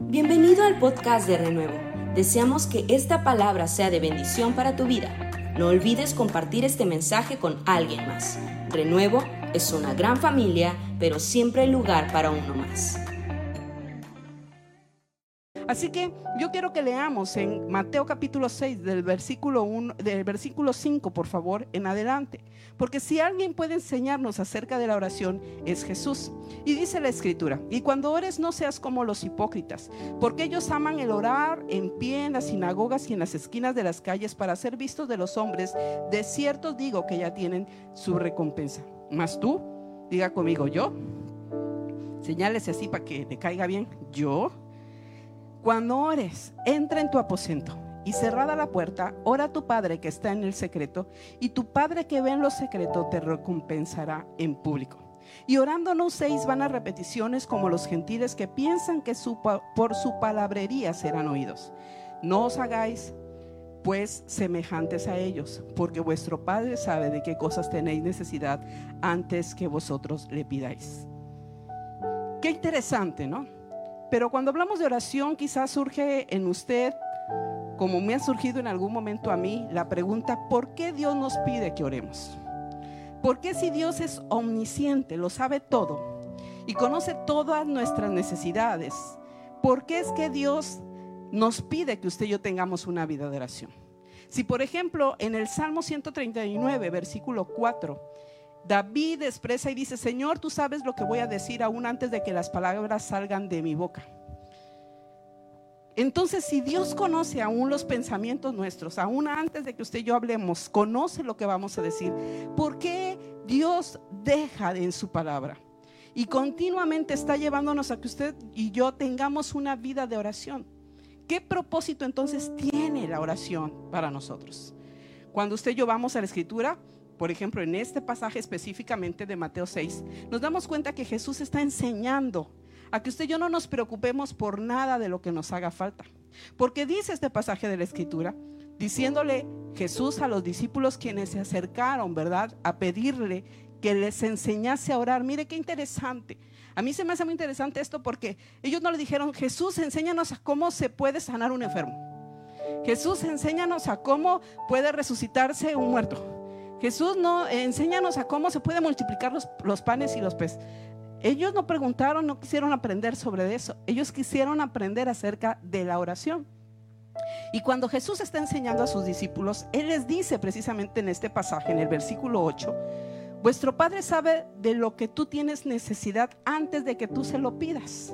Bienvenido al podcast de Renuevo. Deseamos que esta palabra sea de bendición para tu vida. No olvides compartir este mensaje con alguien más. Renuevo es una gran familia, pero siempre hay lugar para uno más. Así que yo quiero que leamos en Mateo capítulo 6 del versículo 1 del versículo 5, por favor, en adelante, porque si alguien puede enseñarnos acerca de la oración es Jesús. Y dice la escritura, "Y cuando ores no seas como los hipócritas, porque ellos aman el orar en pie en las sinagogas y en las esquinas de las calles para ser vistos de los hombres. De cierto digo que ya tienen su recompensa. Mas tú, diga conmigo, yo Señálese así para que le caiga bien. Yo cuando ores, entra en tu aposento y cerrada la puerta, ora a tu Padre que está en el secreto y tu Padre que ve en lo secreto te recompensará en público. Y orando no uséis vanas repeticiones como los gentiles que piensan que por su palabrería serán oídos. No os hagáis pues semejantes a ellos, porque vuestro Padre sabe de qué cosas tenéis necesidad antes que vosotros le pidáis. Qué interesante, ¿no? Pero cuando hablamos de oración, quizás surge en usted, como me ha surgido en algún momento a mí, la pregunta, ¿por qué Dios nos pide que oremos? ¿Por qué si Dios es omnisciente, lo sabe todo y conoce todas nuestras necesidades? ¿Por qué es que Dios nos pide que usted y yo tengamos una vida de oración? Si por ejemplo en el Salmo 139, versículo 4, David expresa y dice, Señor, tú sabes lo que voy a decir aún antes de que las palabras salgan de mi boca. Entonces, si Dios conoce aún los pensamientos nuestros, aún antes de que usted y yo hablemos, conoce lo que vamos a decir, ¿por qué Dios deja en su palabra? Y continuamente está llevándonos a que usted y yo tengamos una vida de oración. ¿Qué propósito entonces tiene la oración para nosotros? Cuando usted y yo vamos a la escritura, por ejemplo, en este pasaje específicamente de Mateo 6, nos damos cuenta que Jesús está enseñando a que usted y yo no nos preocupemos por nada de lo que nos haga falta. Porque dice este pasaje de la Escritura, diciéndole Jesús a los discípulos quienes se acercaron, ¿verdad? A pedirle que les enseñase a orar. Mire qué interesante. A mí se me hace muy interesante esto porque ellos no le dijeron, Jesús, enséñanos a cómo se puede sanar un enfermo. Jesús, enséñanos a cómo puede resucitarse un muerto. Jesús no, enséñanos a cómo se puede multiplicar los, panes y los peces. Ellos no preguntaron, no quisieron aprender sobre eso. Ellos quisieron aprender acerca de la oración. Y cuando Jesús está enseñando a sus discípulos, Él les dice precisamente en este pasaje, en el versículo 8, vuestro Padre sabe de lo que tú tienes necesidad antes de que tú se lo pidas.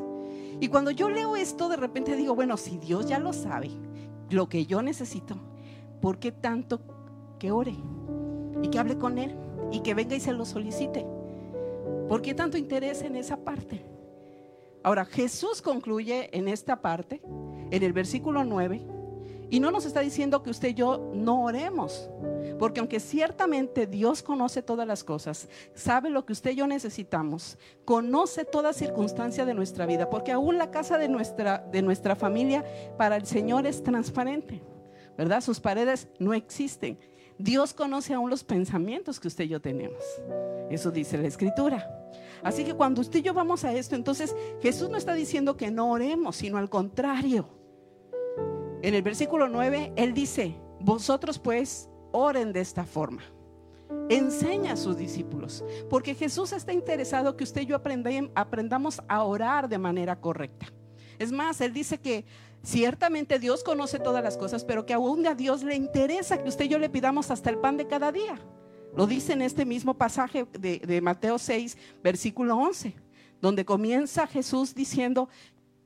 Y cuando yo leo esto, de repente digo, bueno, si Dios ya lo sabe, lo que yo necesito, ¿por qué tanto que ore? Y que hable con Él y que venga y se lo solicite. ¿Por qué tanto interés en esa parte? Ahora, Jesús concluye en esta parte, en el versículo 9, y no nos está diciendo que usted y yo no oremos, porque aunque ciertamente Dios conoce todas las cosas, sabe lo que usted y yo necesitamos, conoce toda circunstancia de nuestra vida, porque aún la casa de nuestra, de nuestra familia para el Señor es transparente, ¿verdad? Sus paredes no existen. Dios conoce aún los pensamientos que usted y yo tenemos. Eso dice la escritura. Así que cuando usted y yo vamos a esto, entonces Jesús no está diciendo que no oremos, sino al contrario. En el versículo 9, Él dice, vosotros pues oren de esta forma. Enseña a sus discípulos, porque Jesús está interesado que usted y yo aprendamos a orar de manera correcta. Es más, Él dice que Ciertamente Dios conoce todas las cosas, pero que aún a Dios le interesa que usted y yo le pidamos hasta el pan de cada día. Lo dice en este mismo pasaje de, Mateo 6, versículo 11, donde comienza Jesús diciendo,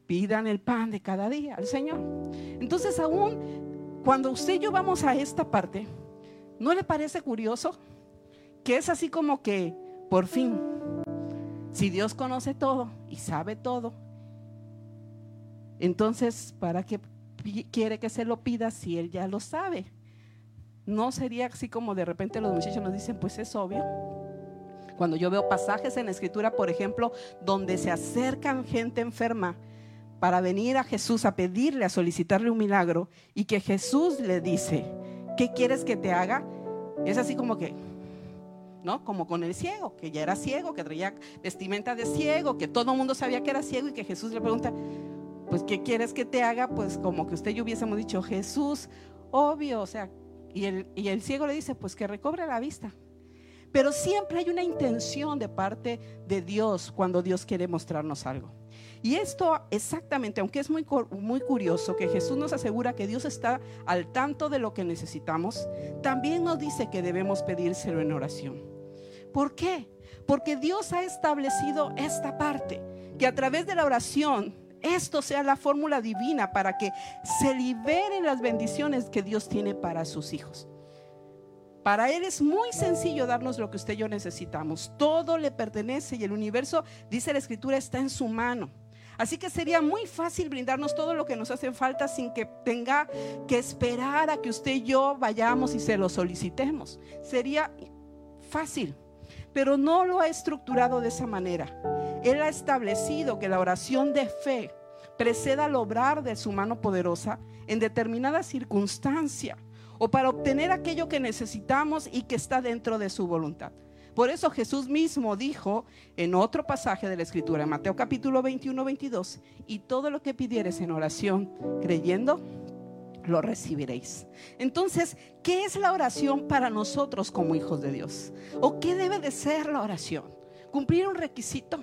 pidan el pan de cada día al Señor. Entonces aún cuando usted y yo vamos a esta parte, ¿no le parece curioso? Que es así como que, por fin, si Dios conoce todo y sabe todo, entonces, ¿para qué quiere que se lo pida si él ya lo sabe? No sería así como de repente los muchachos nos dicen, pues es obvio. Cuando yo veo pasajes en la escritura, por ejemplo, donde se acercan gente enferma para venir a Jesús a pedirle, a solicitarle un milagro, y que Jesús le dice, ¿qué quieres que te haga? Es así como que, ¿no? Como con el ciego, que ya era ciego, que traía vestimenta de ciego, que todo el mundo sabía que era ciego y que Jesús le pregunta, pues ¿qué quieres que te haga? Pues como que usted y yo hubiésemos dicho, Jesús, obvio, o sea, y el, y el ciego le dice, pues que recobre la vista. Pero siempre hay una intención de parte de Dios cuando Dios quiere mostrarnos algo. Y esto exactamente, aunque es muy, muy curioso que Jesús nos asegura que Dios está al tanto de lo que necesitamos, también nos dice que debemos pedírselo en oración. ¿Por qué? Porque Dios ha establecido esta parte, que a través de la oración esto sea la fórmula divina para que se liberen las bendiciones que Dios tiene para sus hijos. Para Él es muy sencillo darnos lo que usted y yo necesitamos. Todo le pertenece y el universo, dice la Escritura, está en su mano. Así que sería muy fácil brindarnos todo lo que nos hace falta sin que tenga que esperar a que usted y yo vayamos y se lo solicitemos. Sería fácil, pero no lo ha estructurado de esa manera. Él ha establecido que la oración de fe preceda al obrar de su mano poderosa en determinada circunstancia o para obtener aquello que necesitamos y que está dentro de su voluntad. Por eso Jesús mismo dijo en otro pasaje de la Escritura, en Mateo capítulo 21, 22, y todo lo que pidieres en oración, creyendo, lo recibiréis. Entonces, ¿qué es la oración para nosotros como hijos de Dios? ¿O qué debe de ser la oración? Cumplir un requisito.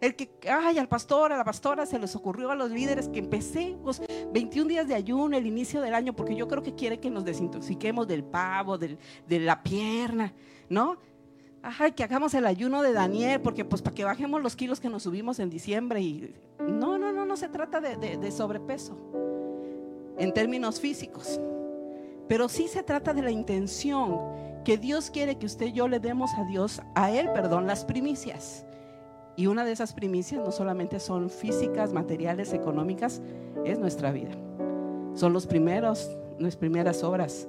El que, ay, al pastor, a la pastora se les ocurrió a los líderes que empecemos 21 días de ayuno, el inicio del año, porque yo creo que quiere que nos desintoxiquemos del pavo, de la pierna, ¿no? Ay, que hagamos el ayuno de Daniel, porque pues para que bajemos los kilos que nos subimos en diciembre. Y no, no, no, no se trata de sobrepeso en términos físicos, pero sí se trata de la intención que Dios quiere que usted y yo le demos a Dios, a Él, perdón, las primicias. Y una de esas primicias no solamente son físicas, materiales, económicas, es nuestra vida. Son los primeros, nuestras primeras obras,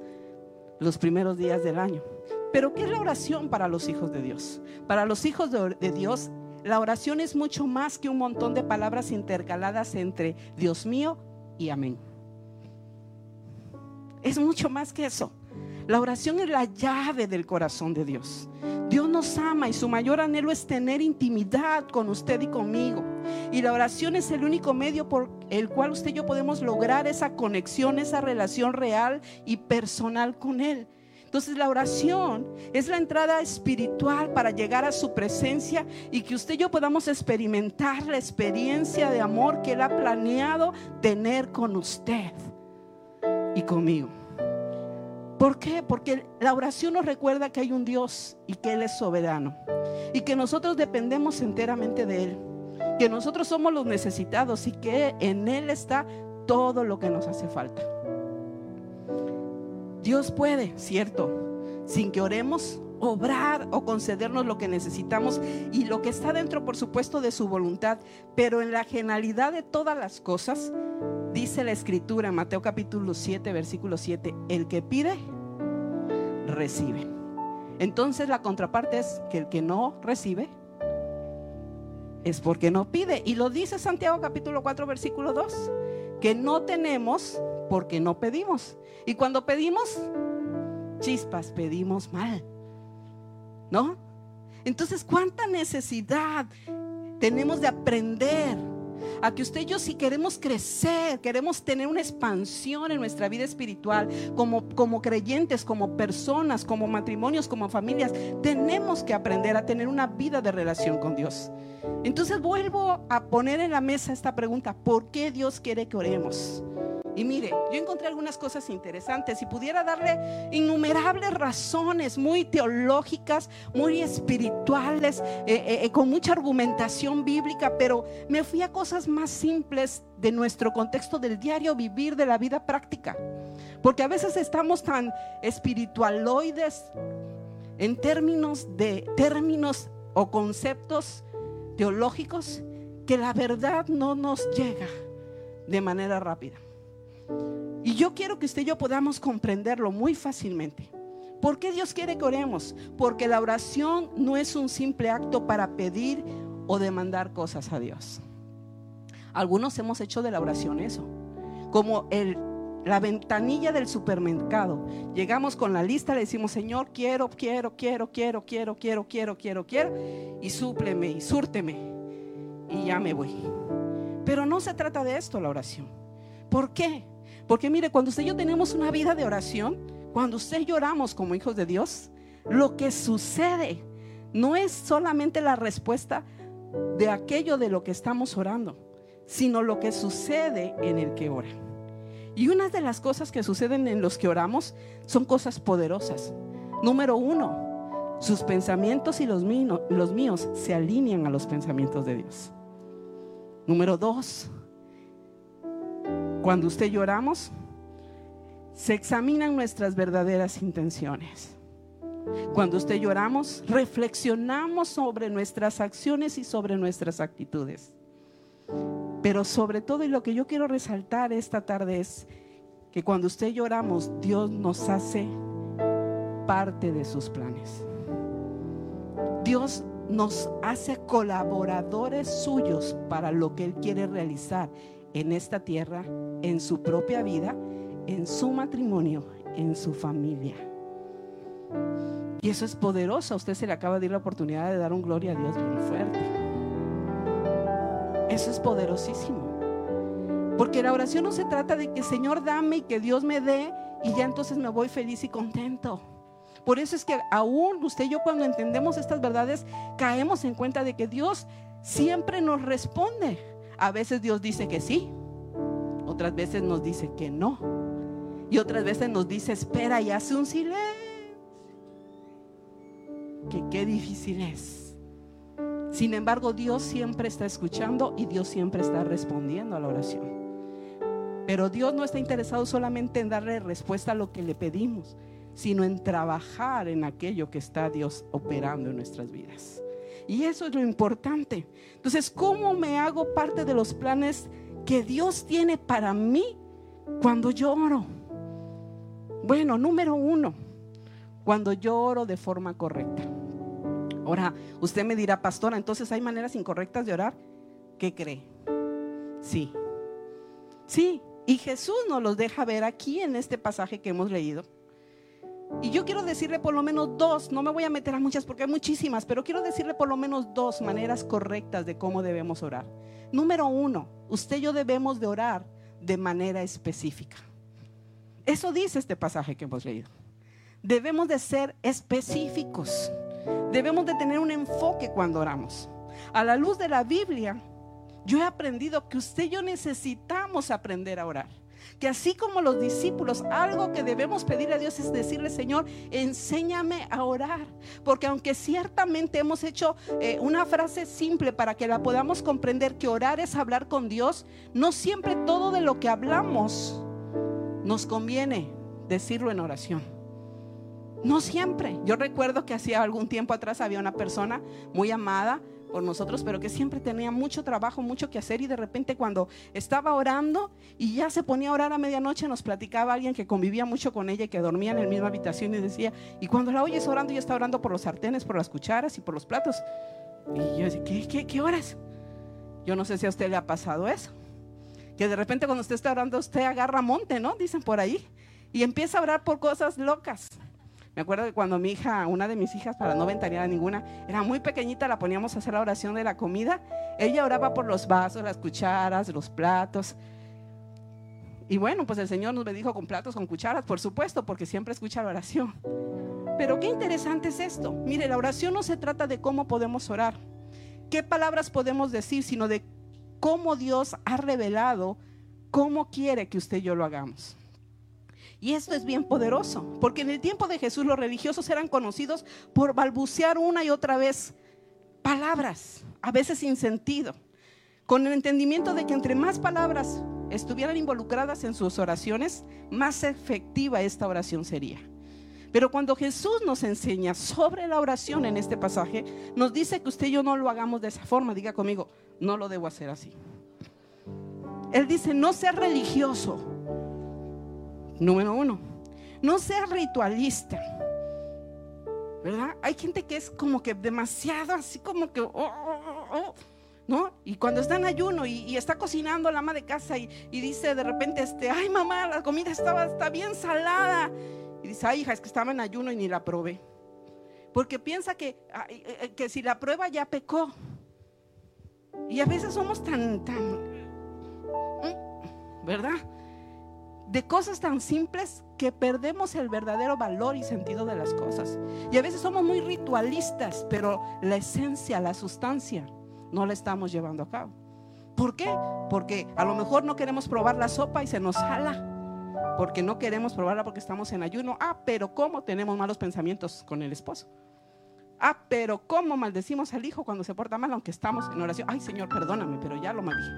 los primeros días del año. Pero ¿qué es la oración para los hijos de Dios? Para los hijos de, de Dios, la oración es mucho más que un montón de palabras intercaladas entre Dios mío y amén. Es mucho más que eso. La oración es la llave del corazón de Dios. Dios nos ama y su mayor anhelo es tener intimidad con usted y conmigo. Y la oración es el único medio por el cual usted y yo podemos lograr esa conexión, esa relación real y personal con Él. Entonces la oración es la entrada espiritual para llegar a su presencia y que usted y yo podamos experimentar la experiencia de amor que Él ha planeado tener con usted y conmigo. ¿Por qué? Porque la oración nos recuerda que hay un Dios y que Él es soberano. Y que nosotros dependemos enteramente de Él. Que nosotros somos los necesitados y que en Él está todo lo que nos hace falta. Dios puede, cierto, sin que oremos, obrar o concedernos lo que necesitamos y lo que está dentro, por supuesto, de su voluntad. Pero en la generalidad de todas las cosas, dice la escritura, Mateo capítulo 7, versículo 7, el que pide, recibe. Entonces la contraparte es que el que no recibe es porque no pide. Y lo dice Santiago capítulo 4, versículo 2, que no tenemos porque no pedimos. Y cuando pedimos, chispas, pedimos mal. ¿no? Entonces, ¿cuánta necesidad tenemos de aprender a que usted y yo si queremos crecer, queremos tener una expansión en nuestra vida espiritual, como, como creyentes, como personas, como matrimonios, como familias, tenemos que aprender a tener una vida de relación con Dios. Entonces vuelvo a poner en la mesa esta pregunta, ¿por qué Dios quiere que oremos? Y mire, yo encontré algunas cosas interesantes y pudiera darle innumerables razones muy teológicas, muy espirituales, eh, eh, eh, con mucha argumentación bíblica, pero me fui a cosas más simples de nuestro contexto del diario vivir, de la vida práctica. Porque a veces estamos tan espiritualoides en términos de términos o conceptos teológicos que la verdad no nos llega de manera rápida. Y yo quiero que usted y yo podamos comprenderlo muy fácilmente. ¿Por qué Dios quiere que oremos? Porque la oración no es un simple acto para pedir o demandar cosas a Dios. Algunos hemos hecho de la oración eso, como el, la ventanilla del supermercado. Llegamos con la lista, le decimos, Señor, quiero, quiero, quiero, quiero, quiero, quiero, quiero, quiero, quiero, y súpleme y súrteme, y ya me voy. Pero no se trata de esto la oración. ¿Por qué? Porque mire, cuando usted y yo tenemos una vida de oración, cuando usted lloramos como hijos de Dios, lo que sucede no es solamente la respuesta de aquello de lo que estamos orando, sino lo que sucede en el que ora. Y una de las cosas que suceden en los que oramos son cosas poderosas. Número uno, sus pensamientos y los, míos, los míos se alinean a los pensamientos de Dios. Número dos, cuando usted lloramos, se examinan nuestras verdaderas intenciones. Cuando usted lloramos, reflexionamos sobre nuestras acciones y sobre nuestras actitudes. Pero sobre todo, y lo que yo quiero resaltar esta tarde es que cuando usted lloramos, Dios nos hace parte de sus planes. Dios nos hace colaboradores suyos para lo que Él quiere realizar en esta tierra, en su propia vida, en su matrimonio, en su familia. Y eso es poderoso. Usted se le acaba de ir la oportunidad de dar un gloria a Dios bien fuerte. Eso es poderosísimo. Porque la oración no se trata de que Señor dame y que Dios me dé y ya entonces me voy feliz y contento. Por eso es que aún usted y yo cuando entendemos estas verdades caemos en cuenta de que Dios siempre nos responde. A veces Dios dice que sí, otras veces nos dice que no. Y otras veces nos dice espera y hace un silencio. Que qué difícil es. Sin embargo, Dios siempre está escuchando y Dios siempre está respondiendo a la oración. Pero Dios no está interesado solamente en darle respuesta a lo que le pedimos, sino en trabajar en aquello que está Dios operando en nuestras vidas. Y eso es lo importante. Entonces, ¿cómo me hago parte de los planes que Dios tiene para mí cuando yo oro? Bueno, número uno, cuando yo oro de forma correcta. Ahora, usted me dirá, pastora, entonces hay maneras incorrectas de orar. ¿Qué cree? Sí. Sí. Y Jesús nos los deja ver aquí en este pasaje que hemos leído. Y yo quiero decirle por lo menos dos, no me voy a meter a muchas porque hay muchísimas, pero quiero decirle por lo menos dos maneras correctas de cómo debemos orar. Número uno, usted y yo debemos de orar de manera específica. Eso dice este pasaje que hemos leído. Debemos de ser específicos. Debemos de tener un enfoque cuando oramos. A la luz de la Biblia, yo he aprendido que usted y yo necesitamos aprender a orar. Que así como los discípulos, algo que debemos pedirle a Dios es decirle, Señor, enséñame a orar. Porque aunque ciertamente hemos hecho eh, una frase simple para que la podamos comprender, que orar es hablar con Dios, no siempre todo de lo que hablamos nos conviene decirlo en oración. No siempre. Yo recuerdo que hacía algún tiempo atrás había una persona muy amada por nosotros, pero que siempre tenía mucho trabajo, mucho que hacer y de repente cuando estaba orando y ya se ponía a orar a medianoche nos platicaba alguien que convivía mucho con ella y que dormía en la misma habitación y decía, y cuando la oyes orando, ya está orando por los sartenes, por las cucharas y por los platos. Y yo decía, ¿qué, qué, qué horas? Yo no sé si a usted le ha pasado eso. Que de repente cuando usted está orando, usted agarra monte, ¿no? Dicen por ahí. Y empieza a orar por cosas locas. Me acuerdo que cuando mi hija, una de mis hijas, para no ventanear a ninguna, era muy pequeñita, la poníamos a hacer la oración de la comida. Ella oraba por los vasos, las cucharas, los platos. Y bueno, pues el Señor nos bendijo con platos, con cucharas, por supuesto, porque siempre escucha la oración. Pero qué interesante es esto. Mire, la oración no se trata de cómo podemos orar, qué palabras podemos decir, sino de cómo Dios ha revelado cómo quiere que usted y yo lo hagamos. Y esto es bien poderoso, porque en el tiempo de Jesús los religiosos eran conocidos por balbucear una y otra vez palabras, a veces sin sentido, con el entendimiento de que entre más palabras estuvieran involucradas en sus oraciones, más efectiva esta oración sería. Pero cuando Jesús nos enseña sobre la oración en este pasaje, nos dice que usted y yo no lo hagamos de esa forma. Diga conmigo, no lo debo hacer así. Él dice, no sea religioso, Número uno, no seas ritualista. ¿Verdad? Hay gente que es como que demasiado así como que... Oh, oh, oh, ¿No? Y cuando está en ayuno y, está cocinando la ama de casa y, dice de repente, este, ay mamá, la comida estaba está bien salada. Y dice, ay hija, es que estaba en ayuno y ni la probé. Porque piensa que, eh, que si la prueba ya pecó. Y a veces somos tan, tan ¿verdad? De cosas tan simples que perdemos el verdadero valor y sentido de las cosas. Y a veces somos muy ritualistas, pero la esencia, la sustancia, no la estamos llevando a cabo. ¿Por qué? Porque a lo mejor no queremos probar la sopa y se nos jala. Porque no queremos probarla porque estamos en ayuno. Ah, pero ¿cómo tenemos malos pensamientos con el esposo? Ah, pero ¿cómo maldecimos al hijo cuando se porta mal aunque estamos en oración? Ay, Señor, perdóname, pero ya lo maldije.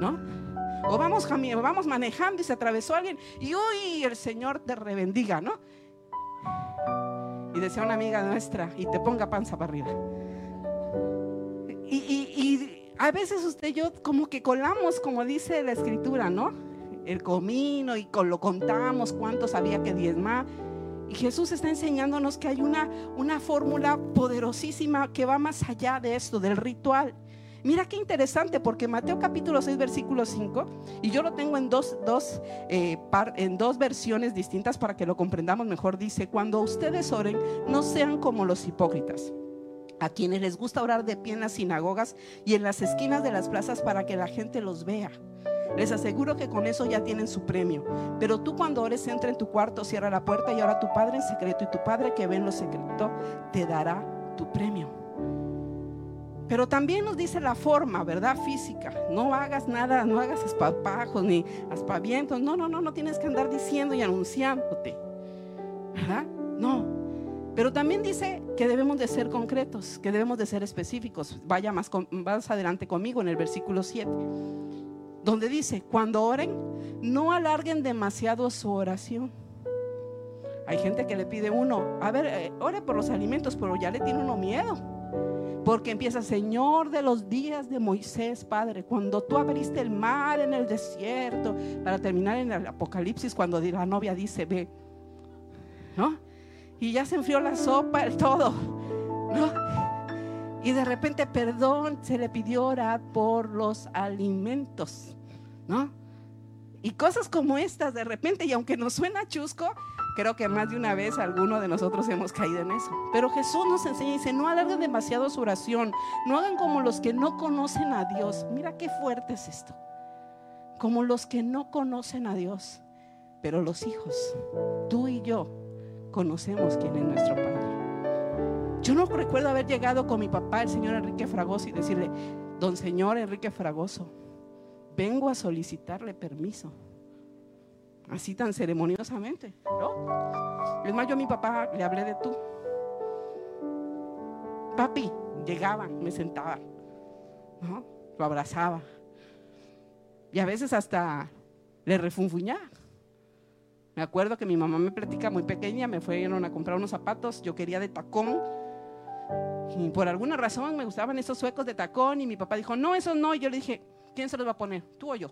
¿No? O vamos, vamos manejando y se atravesó alguien y uy, el Señor te rebendiga, ¿no? Y decía una amiga nuestra, y te ponga panza para arriba. Y, y a veces usted y yo como que colamos, como dice la escritura, ¿no? El comino y lo contamos cuántos había que diezmar. Y Jesús está enseñándonos que hay una, una fórmula poderosísima que va más allá de esto, del ritual. Mira qué interesante, porque Mateo capítulo 6, versículo 5, y yo lo tengo en dos, dos, eh, en dos versiones distintas para que lo comprendamos mejor, dice, cuando ustedes oren, no sean como los hipócritas a quienes les gusta orar de pie en las sinagogas y en las esquinas de las plazas para que la gente los vea. Les aseguro que con eso ya tienen su premio. Pero tú cuando ores entra en tu cuarto, cierra la puerta y ahora tu Padre en secreto y tu Padre que ve en lo secreto te dará tu premio. Pero también nos dice la forma, ¿verdad? Física. No hagas nada, no hagas espapajos ni aspavientos. No, no, no, no tienes que andar diciendo y anunciándote. ¿Verdad? No. Pero también dice que debemos de ser concretos, que debemos de ser específicos. Vaya más, adelante conmigo en el versículo 7 donde dice, cuando oren, no alarguen demasiado su oración. Hay gente que le pide uno, a ver, eh, ore por los alimentos, pero ya le tiene uno miedo. Porque empieza, Señor de los días de Moisés, Padre, cuando tú abriste el mar en el desierto, para terminar en el Apocalipsis, cuando la novia dice, ve, ¿no? Y ya se enfrió la sopa, el todo, ¿no? Y de repente, perdón, se le pidió orar por los alimentos, ¿no? Y cosas como estas de repente, y aunque nos suena chusco, creo que más de una vez alguno de nosotros hemos caído en eso. Pero Jesús nos enseña y dice, no alarguen demasiado su oración, no hagan como los que no conocen a Dios. Mira qué fuerte es esto. Como los que no conocen a Dios. Pero los hijos, tú y yo, conocemos quién es nuestro Padre. Yo no recuerdo haber llegado con mi papá, el señor Enrique Fragoso, y decirle, don señor Enrique Fragoso, vengo a solicitarle permiso. Así tan ceremoniosamente, ¿no? Es más, yo a mi papá le hablé de tú. Papi, llegaba, me sentaba, ¿no? Lo abrazaba. Y a veces hasta le refunfuñaba. Me acuerdo que mi mamá me platica muy pequeña, me fueron a comprar unos zapatos, yo quería de tacón y por alguna razón me gustaban esos suecos de tacón y mi papá dijo, no, eso no. Y yo le dije, ¿quién se los va a poner? ¿Tú o yo?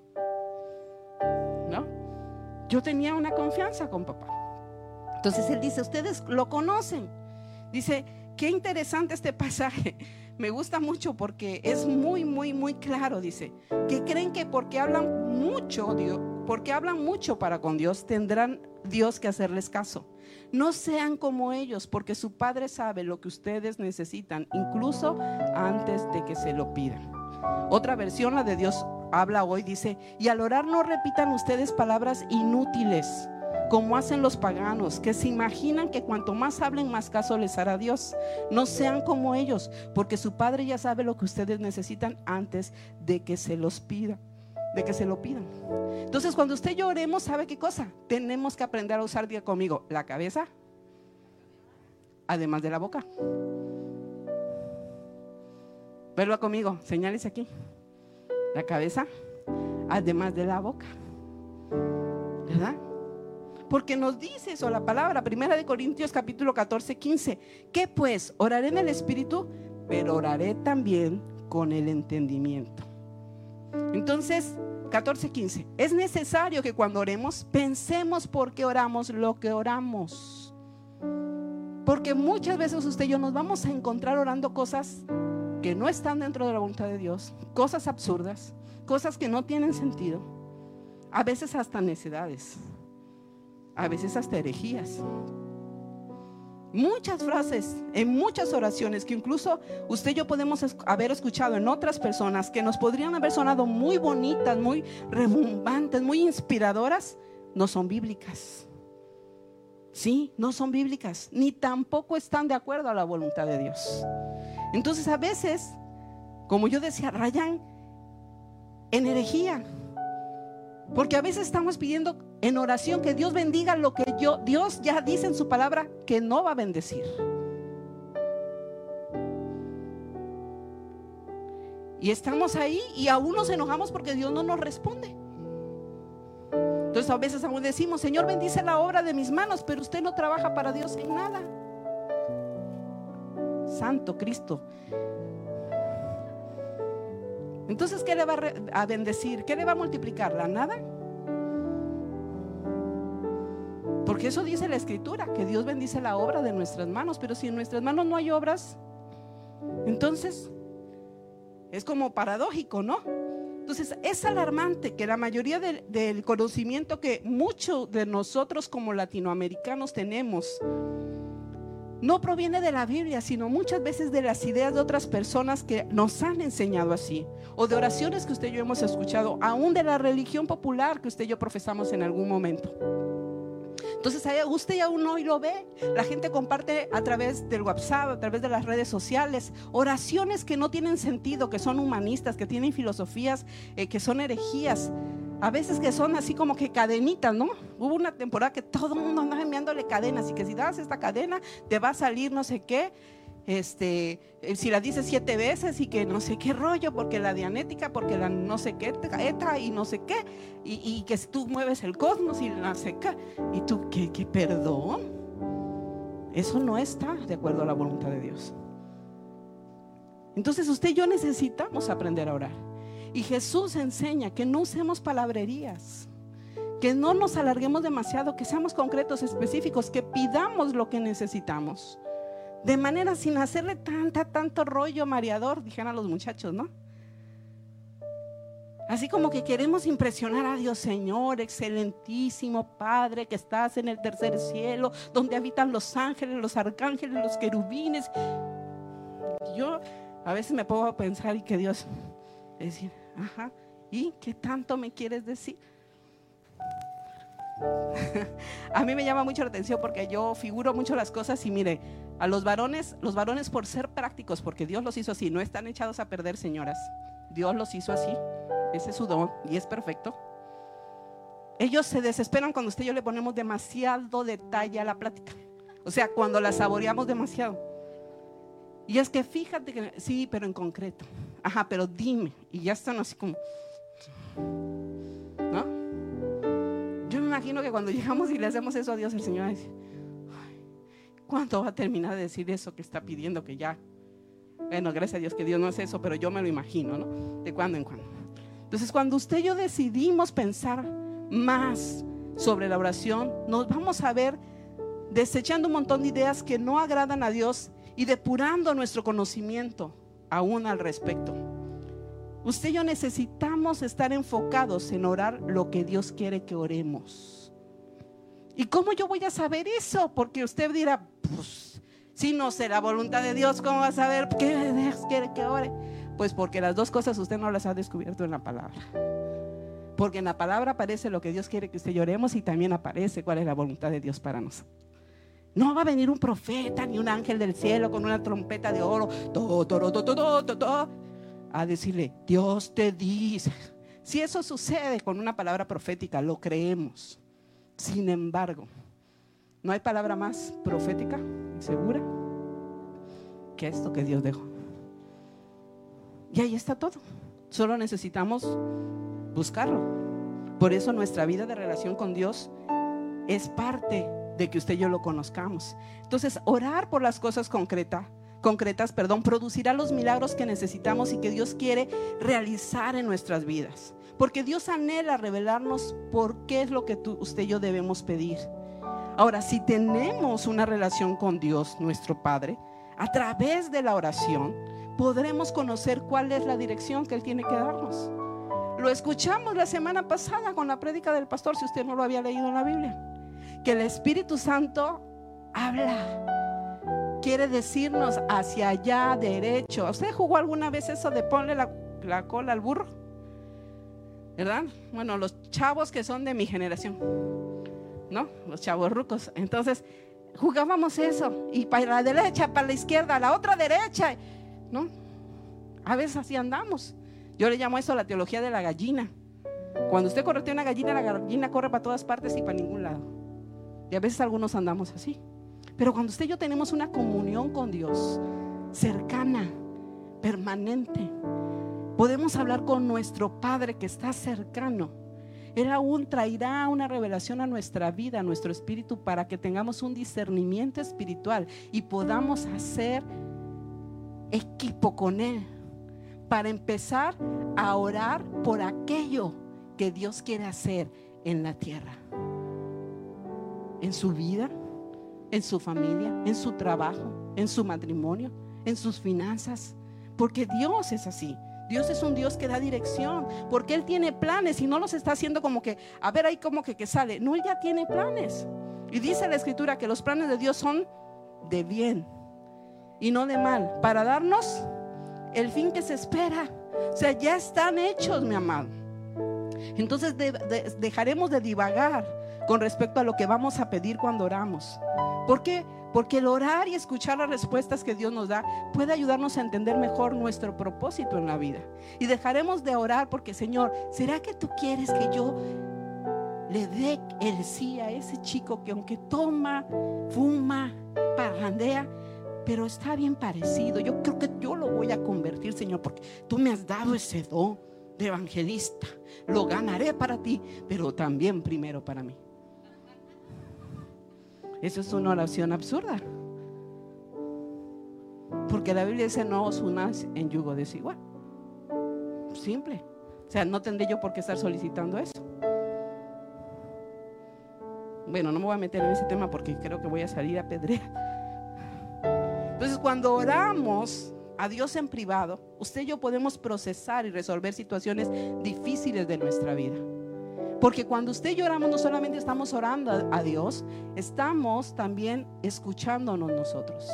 Yo tenía una confianza con papá. Entonces él dice, ustedes lo conocen. Dice, qué interesante este pasaje. Me gusta mucho porque es muy, muy, muy claro. Dice, que creen que porque hablan mucho, Dios, porque hablan mucho para con Dios, tendrán Dios que hacerles caso. No sean como ellos, porque su Padre sabe lo que ustedes necesitan, incluso antes de que se lo pidan. Otra versión, la de Dios habla hoy, dice, y al orar no repitan ustedes palabras inútiles, como hacen los paganos, que se imaginan que cuanto más hablen, más caso les hará Dios. No sean como ellos, porque su Padre ya sabe lo que ustedes necesitan antes de que se los pida de que se lo pidan. Entonces, cuando usted lloremos, ¿sabe qué cosa? Tenemos que aprender a usar, día conmigo, la cabeza, además de la boca. Verlo conmigo, señales aquí. La cabeza, además de la boca. ¿Verdad? Porque nos dice eso la palabra, primera de Corintios capítulo 14, 15. ¿Qué pues? Oraré en el Espíritu, pero oraré también con el entendimiento. Entonces, 14:15. Es necesario que cuando oremos pensemos por qué oramos lo que oramos. Porque muchas veces usted y yo nos vamos a encontrar orando cosas que no están dentro de la voluntad de Dios, cosas absurdas, cosas que no tienen sentido, a veces hasta necedades, a veces hasta herejías. muchas frases, en muchas oraciones que incluso usted y yo podemos haber escuchado en otras personas que nos podrían haber sonado muy bonitas, muy rebombantes, muy inspiradoras, no son bíblicas. Sí, no son bíblicas, ni tampoco están de acuerdo a la voluntad de Dios. Entonces a veces, como yo decía, rayan en herejía. Porque a veces estamos pidiendo en oración que Dios bendiga lo que yo, Dios ya dice en su palabra que no va a bendecir. Y estamos ahí y aún nos enojamos porque Dios no nos responde. Entonces a veces aún decimos, Señor bendice la obra de mis manos, pero usted no trabaja para Dios en nada. Santo Cristo. Entonces, ¿qué le va a bendecir? ¿Qué le va a multiplicar? ¿La nada? Porque eso dice la escritura, que Dios bendice la obra de nuestras manos, pero si en nuestras manos no hay obras, entonces es como paradójico, ¿no? Entonces es alarmante que la mayoría del, conocimiento que muchos de nosotros como latinoamericanos tenemos no proviene de la Biblia, sino muchas veces de las ideas de otras personas que nos han enseñado así, o de oraciones que usted y yo hemos escuchado, aún de la religión popular que usted y yo profesamos en algún momento. Entonces usted ya uno hoy lo ve. La gente comparte a través del WhatsApp, a través de las redes sociales, oraciones que no tienen sentido, que son humanistas, que tienen filosofías, eh, que son herejías. A veces que son así como que cadenitas, ¿no? Hubo una temporada que todo el mundo andaba enviándole cadenas y que si das esta cadena te va a salir no sé qué este, eh, si la dices siete veces y que no sé qué rollo, porque la dianética, porque la no sé qué, eta y no sé qué, y, que tú mueves el cosmos y la seca, y tú, ¿qué, qué perdón? Eso no está de acuerdo a la voluntad de Dios. Entonces usted y yo necesitamos aprender a orar. Y Jesús enseña que no usemos palabrerías, que no nos alarguemos demasiado, que seamos concretos, específicos, que pidamos lo que necesitamos. De manera sin hacerle tanta, tanto rollo mareador, dijeron los muchachos, ¿no? Así como que queremos impresionar a Dios, Señor, excelentísimo Padre, que estás en el tercer cielo, donde habitan los ángeles, los arcángeles, los querubines. Yo a veces me a pensar y que Dios, decir, ajá, ¿y qué tanto me quieres decir? a mí me llama mucho la atención porque yo figuro mucho las cosas y mire, a los varones, los varones por ser prácticos, porque Dios los hizo así, no están echados a perder, señoras. Dios los hizo así, ese es su don y es perfecto. Ellos se desesperan cuando usted y yo le ponemos demasiado detalle a la plática. O sea, cuando la saboreamos demasiado. Y es que fíjate que, sí, pero en concreto. Ajá, pero dime. Y ya están así como imagino que cuando llegamos y le hacemos eso a Dios, el Señor dice, ¿cuánto va a terminar de decir eso que está pidiendo que ya? Bueno, gracias a Dios que Dios no es eso, pero yo me lo imagino, ¿no? De cuando en cuando. Entonces, cuando usted y yo decidimos pensar más sobre la oración, nos vamos a ver desechando un montón de ideas que no agradan a Dios y depurando nuestro conocimiento aún al respecto. Usted y yo necesitamos estar enfocados en orar lo que Dios quiere que oremos. ¿Y cómo yo voy a saber eso? Porque usted dirá, pues, si no sé la voluntad de Dios, ¿cómo va a saber qué Dios quiere que ore? Pues porque las dos cosas usted no las ha descubierto en la palabra. Porque en la palabra aparece lo que Dios quiere que usted lloremos y también aparece cuál es la voluntad de Dios para nosotros. No va a venir un profeta ni un ángel del cielo con una trompeta de oro. A decirle, Dios te dice. Si eso sucede con una palabra profética, lo creemos. Sin embargo, no hay palabra más profética y segura que esto que Dios dejó. Y ahí está todo. Solo necesitamos buscarlo. Por eso nuestra vida de relación con Dios es parte de que usted y yo lo conozcamos. Entonces, orar por las cosas concretas concretas, perdón, producirá los milagros que necesitamos y que Dios quiere realizar en nuestras vidas. Porque Dios anhela revelarnos por qué es lo que tú, usted y yo debemos pedir. Ahora, si tenemos una relación con Dios, nuestro Padre, a través de la oración, podremos conocer cuál es la dirección que Él tiene que darnos. Lo escuchamos la semana pasada con la prédica del pastor, si usted no lo había leído en la Biblia, que el Espíritu Santo habla quiere decirnos hacia allá, derecho. ¿Usted jugó alguna vez eso de ponle la, la cola al burro? ¿Verdad? Bueno, los chavos que son de mi generación, ¿no? Los chavos rucos. Entonces, jugábamos eso. Y para la derecha, para la izquierda, la otra derecha, ¿no? A veces así andamos. Yo le llamo eso la teología de la gallina. Cuando usted corretea una gallina, la gallina corre para todas partes y para ningún lado. Y a veces algunos andamos así. Pero cuando usted y yo tenemos una comunión con Dios, cercana, permanente, podemos hablar con nuestro Padre que está cercano. Él aún traerá una revelación a nuestra vida, a nuestro espíritu, para que tengamos un discernimiento espiritual y podamos hacer equipo con Él para empezar a orar por aquello que Dios quiere hacer en la tierra, en su vida, en su familia, en su trabajo, en su matrimonio, en sus finanzas, porque Dios es así. Dios es un Dios que da dirección, porque Él tiene planes y no los está haciendo como que, a ver ahí como que, que sale. No, Él ya tiene planes. Y dice la Escritura que los planes de Dios son de bien y no de mal, para darnos el fin que se espera. O sea, ya están hechos, mi amado. Entonces dejaremos de divagar con respecto a lo que vamos a pedir cuando oramos. ¿Por qué? Porque el orar y escuchar las respuestas que Dios nos da puede ayudarnos a entender mejor nuestro propósito en la vida. Y dejaremos de orar porque, Señor, ¿será que tú quieres que yo le dé el sí a ese chico que aunque toma, fuma, parrandea, pero está bien parecido? Yo creo que yo lo voy a convertir, Señor, porque tú me has dado ese don de evangelista. Lo ganaré para ti, pero también primero para mí. Eso es una oración absurda. Porque la Biblia dice no os unáis en yugo desigual. Simple. O sea, no tendré yo por qué estar solicitando eso. Bueno, no me voy a meter en ese tema porque creo que voy a salir a pedrear. Entonces, cuando oramos a Dios en privado, usted y yo podemos procesar y resolver situaciones difíciles de nuestra vida. Porque cuando usted y yo oramos, no solamente estamos orando a Dios, estamos también escuchándonos nosotros.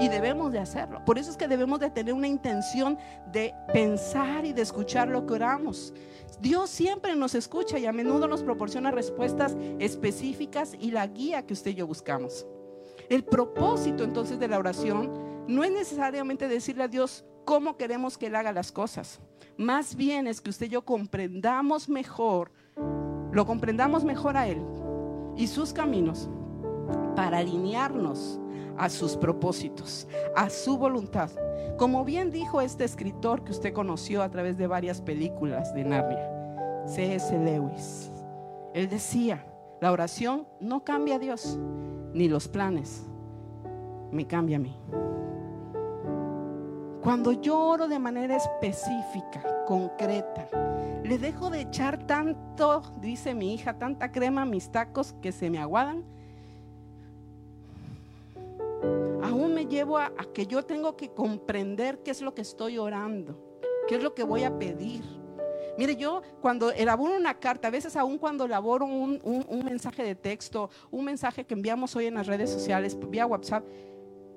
Y debemos de hacerlo. Por eso es que debemos de tener una intención de pensar y de escuchar lo que oramos. Dios siempre nos escucha y a menudo nos proporciona respuestas específicas y la guía que usted y yo buscamos. El propósito entonces de la oración no es necesariamente decirle a Dios cómo queremos que Él haga las cosas. Más bien es que usted y yo comprendamos mejor lo comprendamos mejor a Él y sus caminos para alinearnos a sus propósitos, a su voluntad. Como bien dijo este escritor que usted conoció a través de varias películas de Narnia, C.S. Lewis, él decía, la oración no cambia a Dios, ni los planes, me cambia a mí. Cuando yo oro de manera específica, concreta, le dejo de echar tanto, dice mi hija, tanta crema a mis tacos que se me aguadan. Aún me llevo a, que yo tengo que comprender qué es lo que estoy orando, qué es lo que voy a pedir. Mire, yo cuando elaboro una carta, a veces aún cuando elaboro un, mensaje de texto, un mensaje que enviamos hoy en las redes sociales, vía WhatsApp,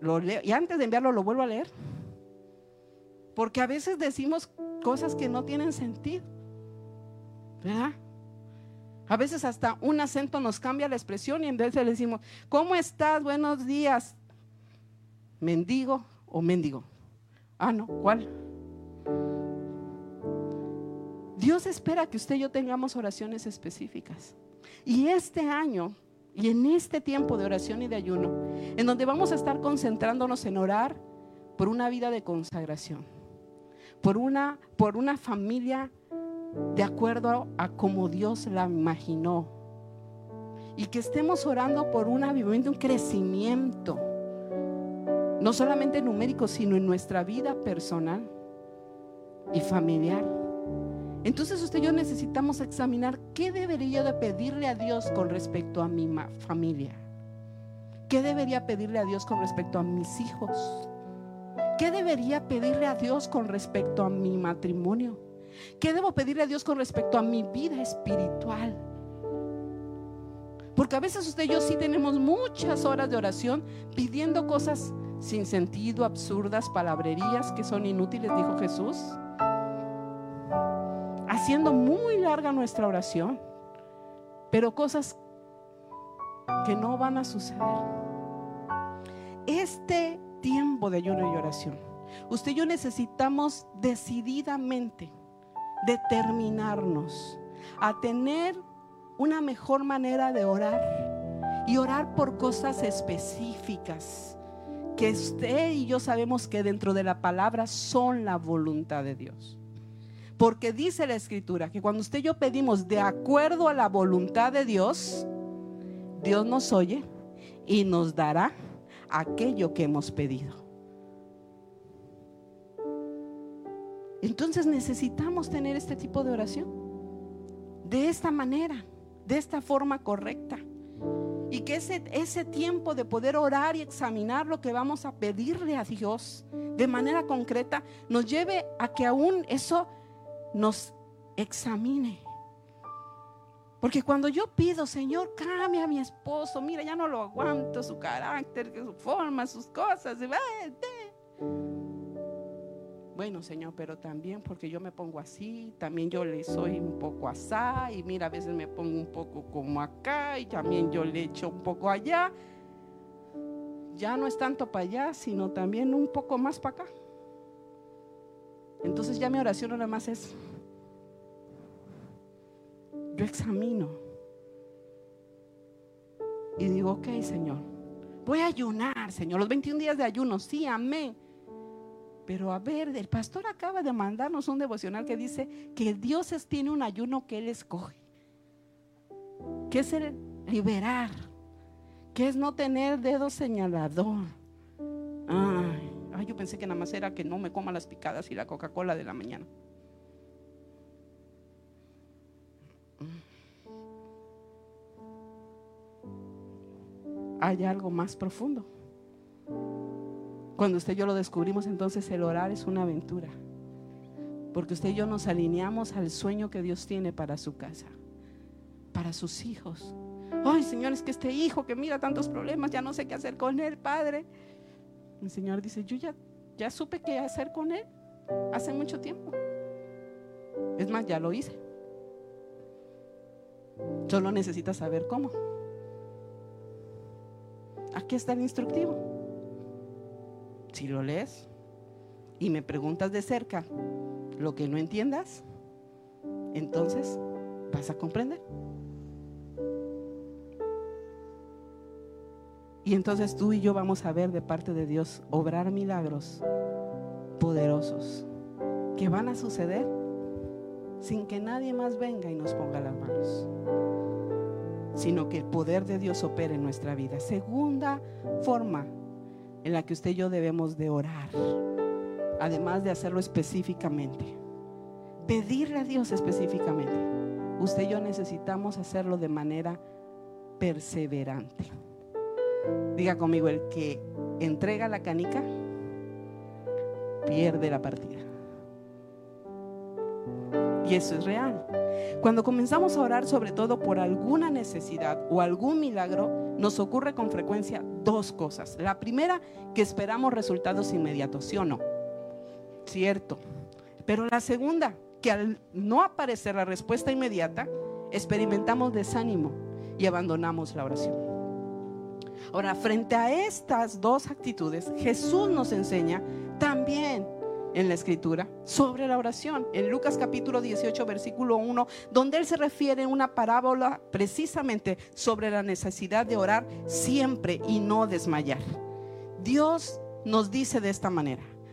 lo leo y antes de enviarlo lo vuelvo a leer. Porque a veces decimos cosas que no tienen sentido. ¿Verdad? A veces hasta un acento nos cambia la expresión y en vez de le decimos, ¿cómo estás? Buenos días. Mendigo o mendigo. Ah, no, ¿cuál? Dios espera que usted y yo tengamos oraciones específicas. Y este año y en este tiempo de oración y de ayuno, en donde vamos a estar concentrándonos en orar por una vida de consagración, por una, por una familia de acuerdo a como Dios la imaginó. Y que estemos orando por un avivamiento, un crecimiento, no solamente numérico, sino en nuestra vida personal y familiar. Entonces usted y yo necesitamos examinar qué debería de pedirle a Dios con respecto a mi familia. ¿Qué debería pedirle a Dios con respecto a mis hijos? ¿Qué debería pedirle a Dios con respecto a mi matrimonio? ¿Qué debo pedirle a Dios con respecto a mi vida espiritual? Porque a veces usted y yo sí tenemos muchas horas de oración pidiendo cosas sin sentido, absurdas, palabrerías que son inútiles, dijo Jesús. Haciendo muy larga nuestra oración, pero cosas que no van a suceder. Este tiempo de ayuno y oración, usted y yo necesitamos decididamente determinarnos a tener una mejor manera de orar y orar por cosas específicas que usted y yo sabemos que dentro de la palabra son la voluntad de Dios. Porque dice la escritura que cuando usted y yo pedimos de acuerdo a la voluntad de Dios, Dios nos oye y nos dará aquello que hemos pedido. Entonces necesitamos tener este tipo de oración. De esta manera, de esta forma correcta. Y que ese, ese tiempo de poder orar y examinar lo que vamos a pedirle a Dios de manera concreta nos lleve a que aún eso nos examine. Porque cuando yo pido, Señor, cambia a mi esposo, mira, ya no lo aguanto, su carácter, su forma, sus cosas. Bueno, Señor, pero también porque yo me pongo así, también yo le soy un poco asá, y mira, a veces me pongo un poco como acá, y también yo le echo un poco allá. Ya no es tanto para allá, sino también un poco más para acá. Entonces ya mi oración nada más es, yo examino y digo, ok, Señor, voy a ayunar, Señor, los 21 días de ayuno, sí, amén. Pero a ver, el pastor acaba de mandarnos un devocional que dice que Dios tiene un ayuno que Él escoge, que es el liberar, que es no tener dedo señalador. Ay, ay, yo pensé que nada más era que no me coma las picadas y la Coca-Cola de la mañana. Hay algo más profundo. Cuando usted y yo lo descubrimos, entonces el orar es una aventura. Porque usted y yo nos alineamos al sueño que Dios tiene para su casa, para sus hijos. Ay, Señor, es que este hijo que mira tantos problemas, ya no sé qué hacer con él, Padre. El Señor dice, yo ya, ya supe qué hacer con él hace mucho tiempo. Es más, ya lo hice. Solo necesita saber cómo. Aquí está el instructivo. Si lo lees y me preguntas de cerca lo que no entiendas, entonces vas a comprender. Y entonces tú y yo vamos a ver de parte de Dios obrar milagros poderosos que van a suceder sin que nadie más venga y nos ponga las manos sino que el poder de Dios opere en nuestra vida. Segunda forma en la que usted y yo debemos de orar, además de hacerlo específicamente, pedirle a Dios específicamente. Usted y yo necesitamos hacerlo de manera perseverante. Diga conmigo, el que entrega la canica pierde la partida. Y eso es real. Cuando comenzamos a orar sobre todo por alguna necesidad o algún milagro, nos ocurre con frecuencia dos cosas. La primera, que esperamos resultados inmediatos, ¿sí o no? Cierto. Pero la segunda, que al no aparecer la respuesta inmediata, experimentamos desánimo y abandonamos la oración. Ahora, frente a estas dos actitudes, Jesús nos enseña también en la escritura sobre la oración. En Lucas capítulo 18, versículo 1, donde él se refiere en una parábola precisamente sobre la necesidad de orar siempre y no desmayar. Dios nos dice de esta manera.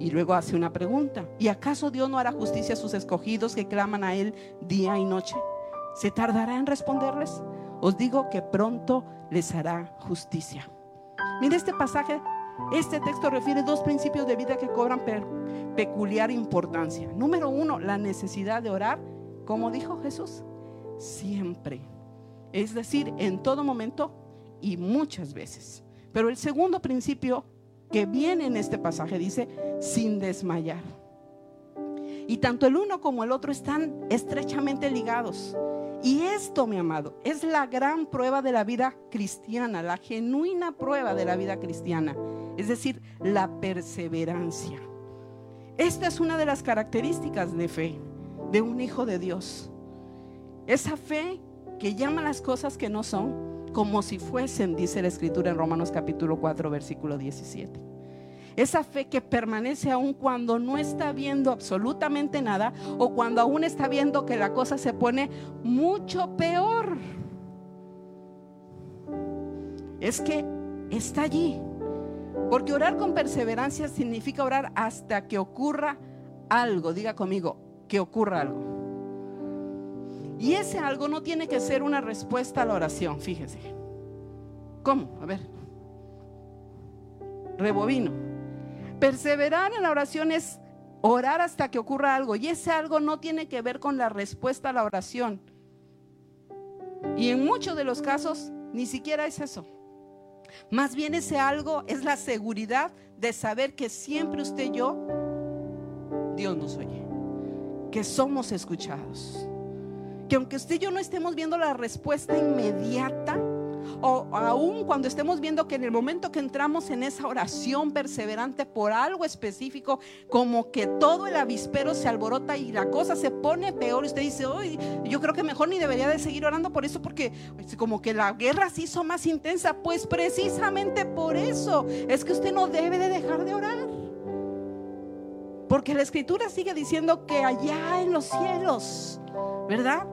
Y luego hace una pregunta. ¿Y acaso Dios no hará justicia a sus escogidos que claman a Él día y noche? ¿Se tardará en responderles? Os digo que pronto les hará justicia. Mire, este pasaje Este texto refiere dos principios de vida que cobran peculiar importancia. Número uno, la necesidad de orar, como dijo Jesús, siempre. Es decir, en todo momento y muchas veces. Pero el segundo principio que viene en este pasaje dice, sin desmayar. Y tanto el uno como el otro están estrechamente ligados. Y esto, mi amado, es la gran prueba de la vida cristiana, la genuina prueba de la vida cristiana, es decir, la perseverancia. Esta es una de las características de fe de un hijo de Dios. Esa fe que llama las cosas que no son como si fuesen, dice la escritura en Romanos capítulo 4, versículo 17. Esa fe que permanece aún cuando no está viendo absolutamente nada o cuando aún está viendo que la cosa se pone mucho peor. Es que está allí. Porque orar con perseverancia significa orar hasta que ocurra algo. Diga conmigo, que ocurra algo. Y ese algo no tiene que ser una respuesta a la oración, fíjese. ¿Cómo? A ver. Rebobino. Perseverar en la oración es orar hasta que ocurra algo. Y ese algo no tiene que ver con la respuesta a la oración. Y en muchos de los casos ni siquiera es eso. Más bien ese algo es la seguridad de saber que siempre usted y yo, Dios nos oye. Que somos escuchados. Que aunque usted y yo no estemos viendo la respuesta inmediata, o aún cuando estemos viendo que en el momento que entramos en esa oración perseverante por algo específico, como que todo el avispero se alborota y la cosa se pone peor, usted dice, hoy yo creo que mejor ni debería de seguir orando por eso porque como que la guerra se hizo más intensa, pues precisamente por eso es que usted no debe de dejar de orar. Porque la escritura sigue diciendo que allá en los cielos, ¿verdad?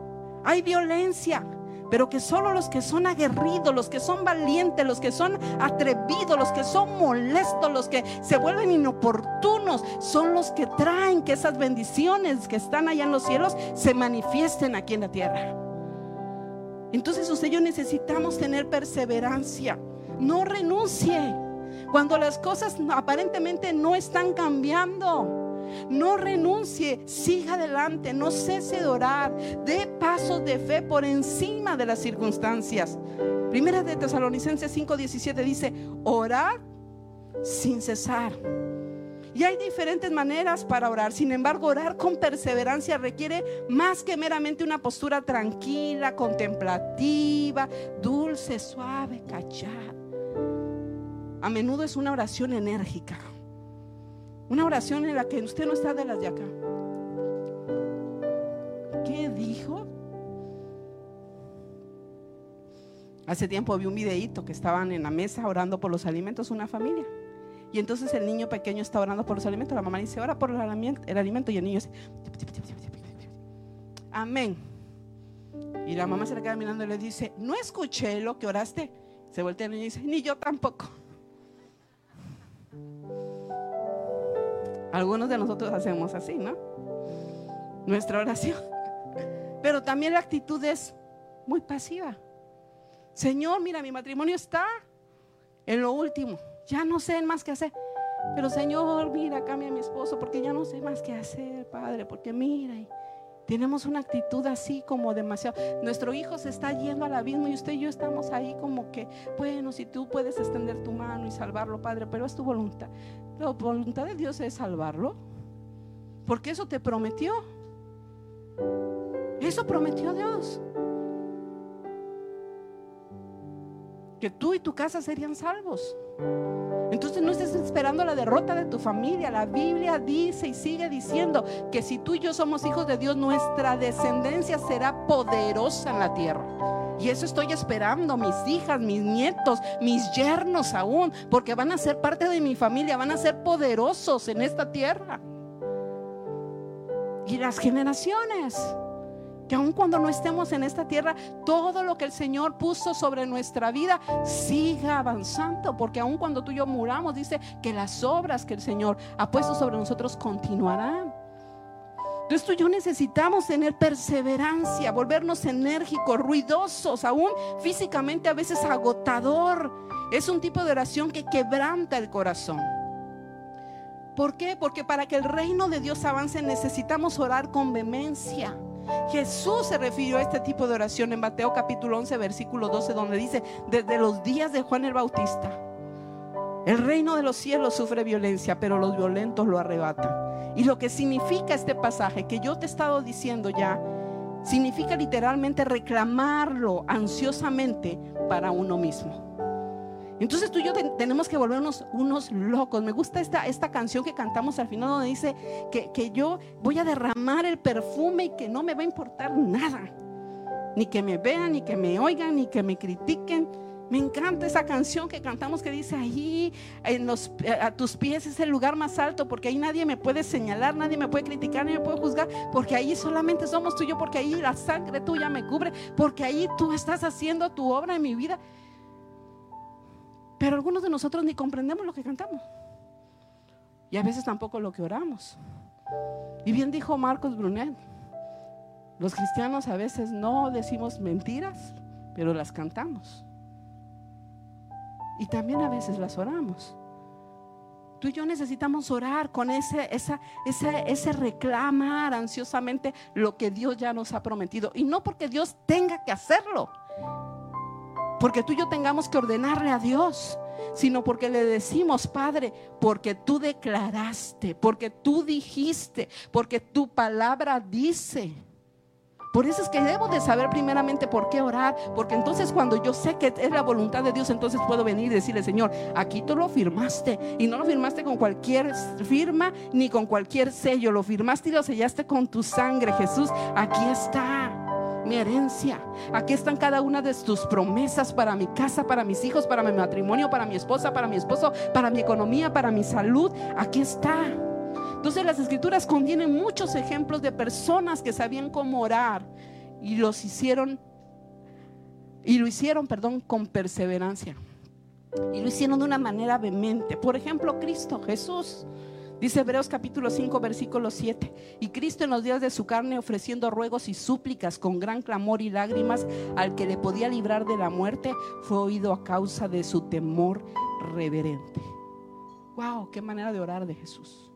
Hay violencia, pero que solo los que son aguerridos, los que son valientes, los que son atrevidos, los que son molestos, los que se vuelven inoportunos, son los que traen que esas bendiciones que están allá en los cielos se manifiesten aquí en la tierra. Entonces usted yo necesitamos tener perseverancia. No renuncie cuando las cosas aparentemente no están cambiando. No renuncie, siga adelante, no cese de orar, dé pasos de fe por encima de las circunstancias. Primera de Tesalonicenses 5:17 dice, orar sin cesar. Y hay diferentes maneras para orar. Sin embargo, orar con perseverancia requiere más que meramente una postura tranquila, contemplativa, dulce, suave, cachada. A menudo es una oración enérgica. Una oración en la que usted no está de las de acá. ¿Qué dijo? Hace tiempo vi un videíto que estaban en la mesa orando por los alimentos, una familia. Y entonces el niño pequeño está orando por los alimentos. La mamá dice, ora por el alimento. Y el niño dice, amén. Y la mamá se le queda mirando y le dice, no escuché lo que oraste. Se voltea el niño y dice, ni yo tampoco. Algunos de nosotros hacemos así, ¿no? Nuestra oración. Pero también la actitud es muy pasiva. Señor, mira, mi matrimonio está en lo último. Ya no sé más qué hacer. Pero Señor, mira, cambia a mi esposo porque ya no sé más qué hacer, Padre, porque mira. Tenemos una actitud así como demasiado. Nuestro hijo se está yendo al abismo y usted y yo estamos ahí como que, bueno, si tú puedes extender tu mano y salvarlo, Padre, pero es tu voluntad. La voluntad de Dios es salvarlo. Porque eso te prometió. Eso prometió Dios. Que tú y tu casa serían salvos. Entonces no estés esperando la derrota de tu familia. La Biblia dice y sigue diciendo que si tú y yo somos hijos de Dios, nuestra descendencia será poderosa en la tierra. Y eso estoy esperando, mis hijas, mis nietos, mis yernos aún, porque van a ser parte de mi familia, van a ser poderosos en esta tierra. Y las generaciones que aun cuando no estemos en esta tierra, todo lo que el Señor puso sobre nuestra vida siga avanzando, porque aun cuando tú y yo muramos, dice que las obras que el Señor ha puesto sobre nosotros continuarán. Entonces tú y yo necesitamos tener perseverancia, volvernos enérgicos, ruidosos, aún físicamente a veces agotador. Es un tipo de oración que quebranta el corazón. ¿Por qué? Porque para que el reino de Dios avance necesitamos orar con vehemencia. Jesús se refirió a este tipo de oración en Mateo capítulo 11, versículo 12, donde dice, desde los días de Juan el Bautista, el reino de los cielos sufre violencia, pero los violentos lo arrebatan. Y lo que significa este pasaje que yo te he estado diciendo ya, significa literalmente reclamarlo ansiosamente para uno mismo. Entonces tú y yo tenemos que volvernos unos locos. Me gusta esta, esta canción que cantamos al final donde dice que, que yo voy a derramar el perfume y que no me va a importar nada. Ni que me vean, ni que me oigan, ni que me critiquen. Me encanta esa canción que cantamos que dice ahí en los, a tus pies es el lugar más alto porque ahí nadie me puede señalar, nadie me puede criticar, nadie me puede juzgar, porque ahí solamente somos tú y yo, porque ahí la sangre tuya me cubre, porque ahí tú estás haciendo tu obra en mi vida. Pero algunos de nosotros ni comprendemos lo que cantamos. Y a veces tampoco lo que oramos. Y bien dijo Marcos Brunet, los cristianos a veces no decimos mentiras, pero las cantamos. Y también a veces las oramos. Tú y yo necesitamos orar con ese, esa, ese, ese reclamar ansiosamente lo que Dios ya nos ha prometido. Y no porque Dios tenga que hacerlo, porque tú y yo tengamos que ordenarle a Dios, sino porque le decimos, Padre, porque tú declaraste, porque tú dijiste, porque tu palabra dice. Por eso es que debo de saber primeramente por qué orar, porque entonces cuando yo sé que es la voluntad de Dios, entonces puedo venir y decirle, Señor, aquí tú lo firmaste y no lo firmaste con cualquier firma ni con cualquier sello, lo firmaste y lo sellaste con tu sangre, Jesús, aquí está mi herencia. Aquí están cada una de tus promesas para mi casa, para mis hijos, para mi matrimonio, para mi esposa, para mi esposo, para mi economía, para mi salud. Aquí está. Entonces las escrituras contienen muchos ejemplos de personas que sabían cómo orar y los hicieron y lo hicieron, perdón, con perseverancia. Y lo hicieron de una manera vehemente. Por ejemplo, Cristo, Jesús. Dice Hebreos capítulo 5, versículo 7. Y Cristo en los días de su carne ofreciendo ruegos y súplicas con gran clamor y lágrimas al que le podía librar de la muerte, fue oído a causa de su temor reverente. Wow, qué manera de orar de Jesús.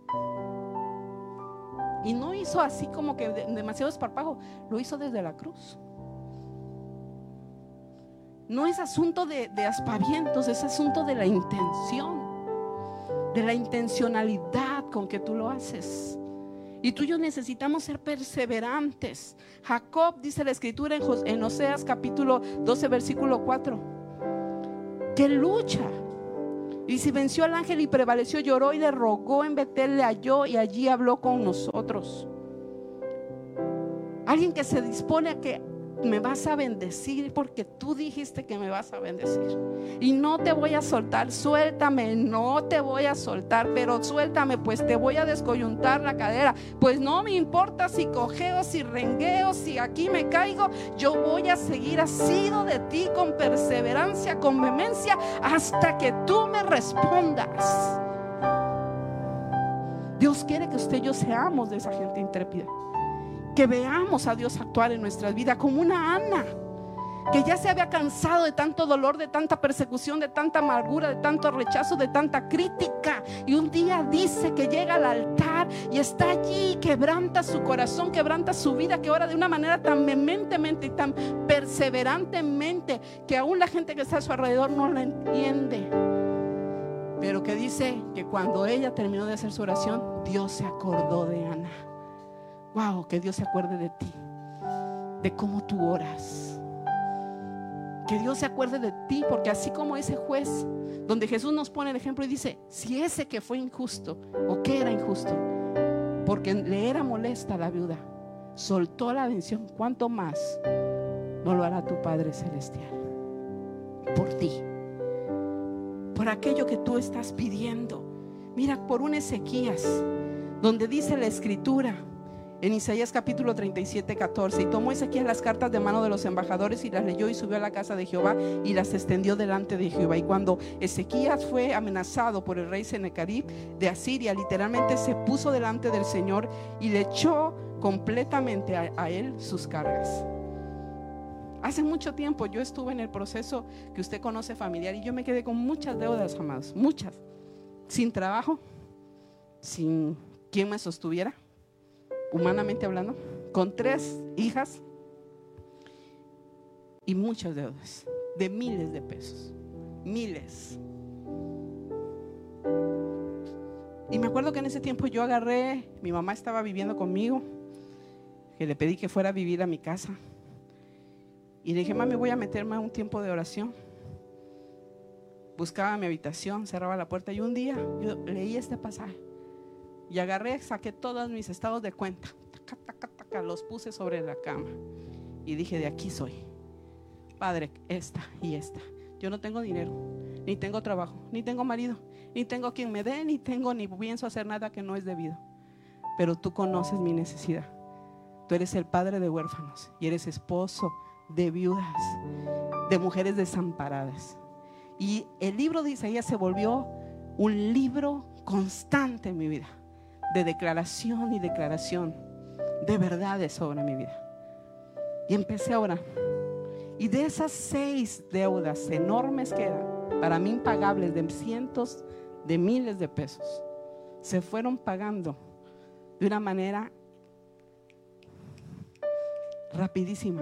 Y no hizo así como que demasiado esparpajo, lo hizo desde la cruz. No es asunto de, de aspavientos, es asunto de la intención de la intencionalidad con que tú lo haces. Y tú y yo necesitamos ser perseverantes. Jacob dice la escritura en, Oseas capítulo 12 versículo 4, que lucha. Y si venció al ángel y prevaleció, lloró y le rogó en Betel, le halló y allí habló con nosotros. Alguien que se dispone a que me vas a bendecir porque tú dijiste que me vas a bendecir. Y no te voy a soltar, suéltame, no te voy a soltar, pero suéltame, pues te voy a descoyuntar la cadera. Pues no me importa si cojeo, si rengueo, si aquí me caigo, yo voy a seguir asido de ti con perseverancia, con vehemencia, hasta que tú me respondas. Dios quiere que usted y yo seamos de esa gente intrépida que veamos a Dios actuar en nuestras vidas como una Ana, que ya se había cansado de tanto dolor, de tanta persecución, de tanta amargura, de tanto rechazo, de tanta crítica. Y un día dice que llega al altar y está allí, quebranta su corazón, quebranta su vida, que ora de una manera tan vehementemente y tan perseverantemente que aún la gente que está a su alrededor no la entiende. Pero que dice que cuando ella terminó de hacer su oración, Dios se acordó de Ana. Wow, que Dios se acuerde de ti, de cómo tú oras. Que Dios se acuerde de ti, porque así como ese juez, donde Jesús nos pone el ejemplo y dice, si ese que fue injusto o que era injusto, porque le era molesta a la viuda, soltó la bendición, ¿cuánto más no lo hará tu Padre Celestial? Por ti, por aquello que tú estás pidiendo. Mira, por un Ezequías, donde dice la escritura, en Isaías capítulo 37, 14. Y tomó Ezequiel las cartas de mano de los embajadores y las leyó y subió a la casa de Jehová y las extendió delante de Jehová. Y cuando Ezequías fue amenazado por el rey Senecarib de Asiria, literalmente se puso delante del Señor y le echó completamente a, Él sus cargas. Hace mucho tiempo yo estuve en el proceso que usted conoce familiar y yo me quedé con muchas deudas, amados, muchas. Sin trabajo, sin quien me sostuviera, humanamente hablando, con tres hijas y muchas deudas, de miles de pesos, miles. Y me acuerdo que en ese tiempo yo agarré, mi mamá estaba viviendo conmigo, que le pedí que fuera a vivir a mi casa. Y le dije, mami, voy a meterme a un tiempo de oración. Buscaba mi habitación, cerraba la puerta y un día yo leí este pasaje. Y agarré, saqué todos mis estados de cuenta, los puse sobre la cama. Y dije, de aquí soy. Padre, esta y esta. Yo no tengo dinero, ni tengo trabajo, ni tengo marido, ni tengo quien me dé, ni tengo, ni pienso hacer nada que no es debido. Pero tú conoces mi necesidad. Tú eres el padre de huérfanos y eres esposo de viudas, de mujeres desamparadas. Y el libro de Isaías se volvió un libro constante en mi vida, de declaración y declaración de verdades sobre mi vida. Y empecé a orar. Y de esas seis deudas enormes que eran, para mí impagables, de cientos de miles de pesos, se fueron pagando de una manera rapidísima.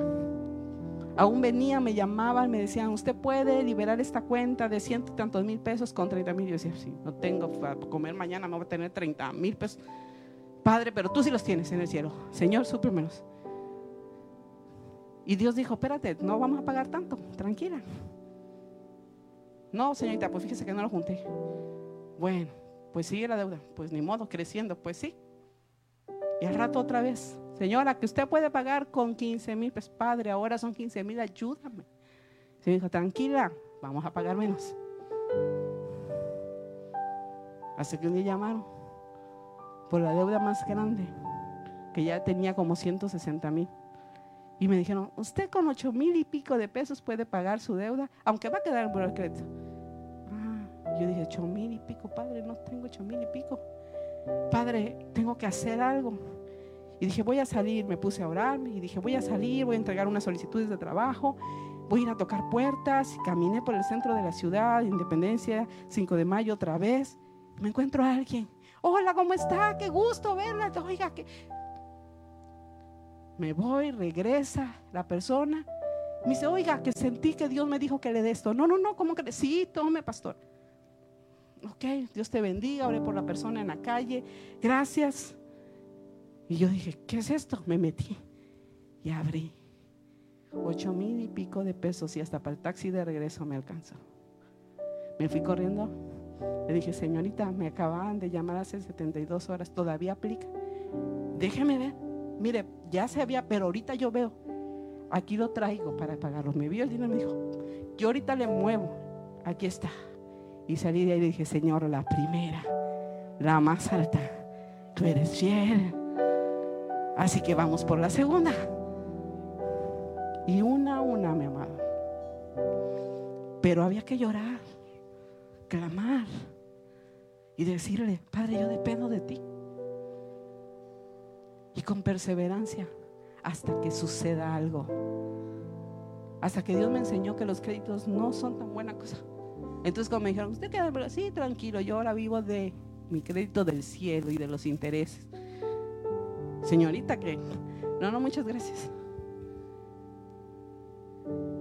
Aún venía, me llamaban, me decían, usted puede liberar esta cuenta de ciento y tantos mil pesos con 30 mil. Yo decía, sí, no tengo para comer mañana, me voy a tener 30 mil pesos. Padre, pero tú sí los tienes en el cielo. Señor, súpremelos. Y Dios dijo, espérate, no vamos a pagar tanto, tranquila. No, señorita, pues fíjese que no lo junté. Bueno, pues sigue la deuda. Pues ni modo, creciendo, pues sí. Y al rato otra vez, señora, que usted puede pagar con 15 mil, pues padre, ahora son 15 mil, ayúdame. Se dijo, tranquila, vamos a pagar menos. Hasta que un día llamaron por la deuda más grande, que ya tenía como 160 mil. Y me dijeron, usted con ocho mil y pico de pesos puede pagar su deuda, aunque va a quedar en el crédito. Ah, yo dije, ocho mil y pico, padre, no tengo ocho mil y pico. Padre, tengo que hacer algo. Y dije, voy a salir, me puse a orar y dije, voy a salir, voy a entregar unas solicitudes de trabajo, voy a ir a tocar puertas. Caminé por el centro de la ciudad, Independencia, 5 de mayo otra vez. Me encuentro a alguien. Hola, ¿cómo está? Qué gusto verla. Oiga, que me voy, regresa la persona. Me dice, oiga, que sentí que Dios me dijo que le dé esto. No, no, no, ¿cómo que? Sí, tome, pastor. Ok, Dios te bendiga, oré por la persona en la calle. Gracias. Y yo dije, ¿qué es esto? Me metí y abrí. Ocho mil y pico de pesos y hasta para el taxi de regreso me alcanzó. Me fui corriendo. Le dije, señorita, me acaban de llamar hace 72 horas. ¿Todavía aplica? Déjeme ver mire, ya se había, pero ahorita yo veo, aquí lo traigo para pagarlo. Me vio el dinero y me dijo, yo ahorita le muevo, aquí está. Y salí de ahí y dije, Señor, la primera, la más alta, tú eres fiel. Así que vamos por la segunda. Y una a una, mi amado. Pero había que llorar, clamar y decirle, Padre, yo dependo de ti y con perseverancia hasta que suceda algo. Hasta que Dios me enseñó que los créditos no son tan buena cosa. Entonces como me dijeron, usted queda, sí, tranquilo, yo ahora vivo de mi crédito del cielo y de los intereses. Señorita, que no, no, muchas gracias.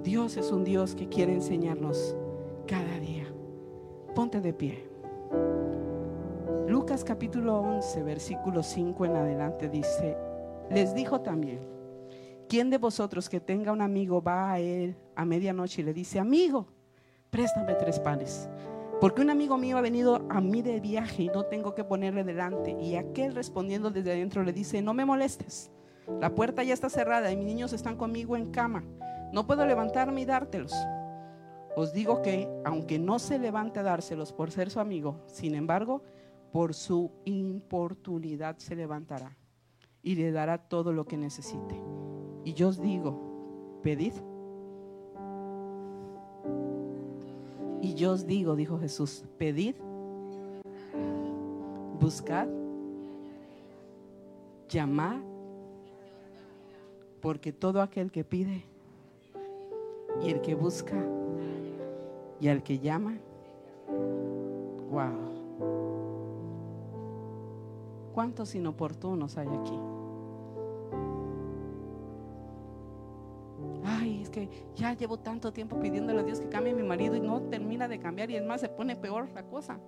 Dios es un Dios que quiere enseñarnos cada día. Ponte de pie. Lucas capítulo 11, versículo 5 en adelante dice, les dijo también, ¿quién de vosotros que tenga un amigo va a él a medianoche y le dice, amigo, préstame tres panes? Porque un amigo mío ha venido a mí de viaje y no tengo que ponerle delante. Y aquel respondiendo desde adentro le dice, no me molestes. La puerta ya está cerrada y mis niños están conmigo en cama. No puedo levantarme y dártelos. Os digo que, aunque no se levante a dárselos por ser su amigo, sin embargo, por su importunidad se levantará y le dará todo lo que necesite. Y yo os digo, pedid. Y yo os digo, dijo Jesús, pedid, buscad, llamad Porque todo aquel que pide y el que busca y al que llama, wow. ¿Cuántos inoportunos hay aquí? Ya llevo tanto tiempo pidiéndole a Dios que cambie a mi marido y no termina de cambiar y es más, se pone peor la cosa.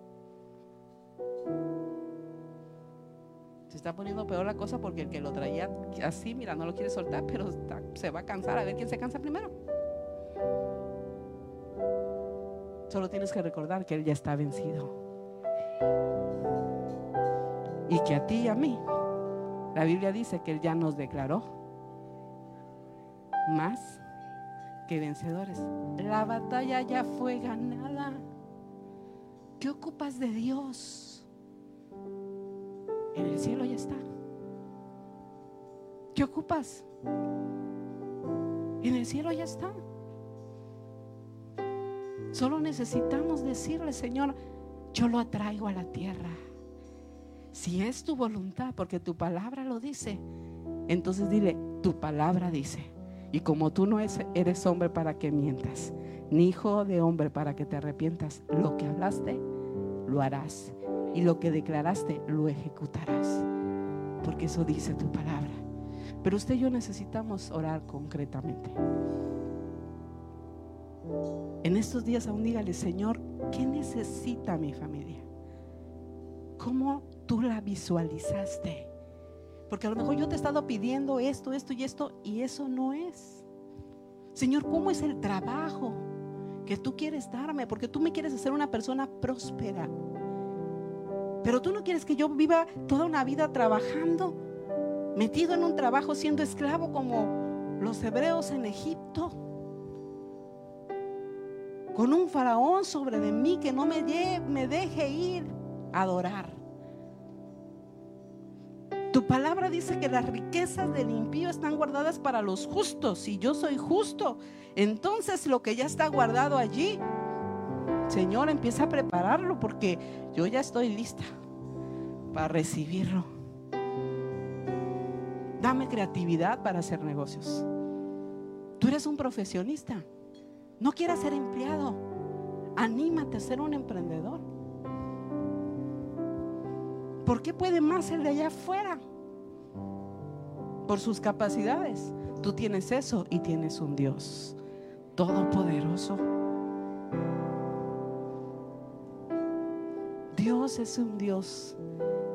Se está poniendo peor la cosa porque el que lo traía así, mira, no lo quiere soltar, pero se va a cansar. A ver quién se cansa primero. Solo tienes que recordar que Él ya está vencido y que a ti y a mí, la Biblia dice que Él ya nos declaró más que vencedores. La batalla ya fue ganada. ¿Qué ocupas de Dios? En el cielo ya está. ¿Qué ocupas? En el cielo ya está. Solo necesitamos decirle, Señor, yo lo atraigo a la tierra. Si es tu voluntad, porque tu palabra lo dice, entonces dile, tu palabra dice. Y como tú no eres hombre para que mientas, ni hijo de hombre para que te arrepientas, lo que hablaste, lo harás. Y lo que declaraste, lo ejecutarás. Porque eso dice tu palabra. Pero usted y yo necesitamos orar concretamente. En estos días aún dígale, Señor, ¿qué necesita mi familia? ¿Cómo tú la visualizaste. Porque a lo mejor yo te he estado pidiendo esto, esto y esto, y eso no es. Señor, ¿cómo es el trabajo que tú quieres darme? Porque tú me quieres hacer una persona próspera. Pero tú no quieres que yo viva toda una vida trabajando, metido en un trabajo, siendo esclavo como los hebreos en Egipto. Con un faraón sobre de mí que no me, me deje ir a adorar. Tu palabra dice que las riquezas del impío están guardadas para los justos. Y yo soy justo, entonces lo que ya está guardado allí, Señor, empieza a prepararlo porque yo ya estoy lista para recibirlo. Dame creatividad para hacer negocios. Tú eres un profesionista. No quieras ser empleado. Anímate a ser un emprendedor. ¿Por qué puede más el de allá afuera? Por sus capacidades. Tú tienes eso y tienes un Dios todopoderoso. Dios es un Dios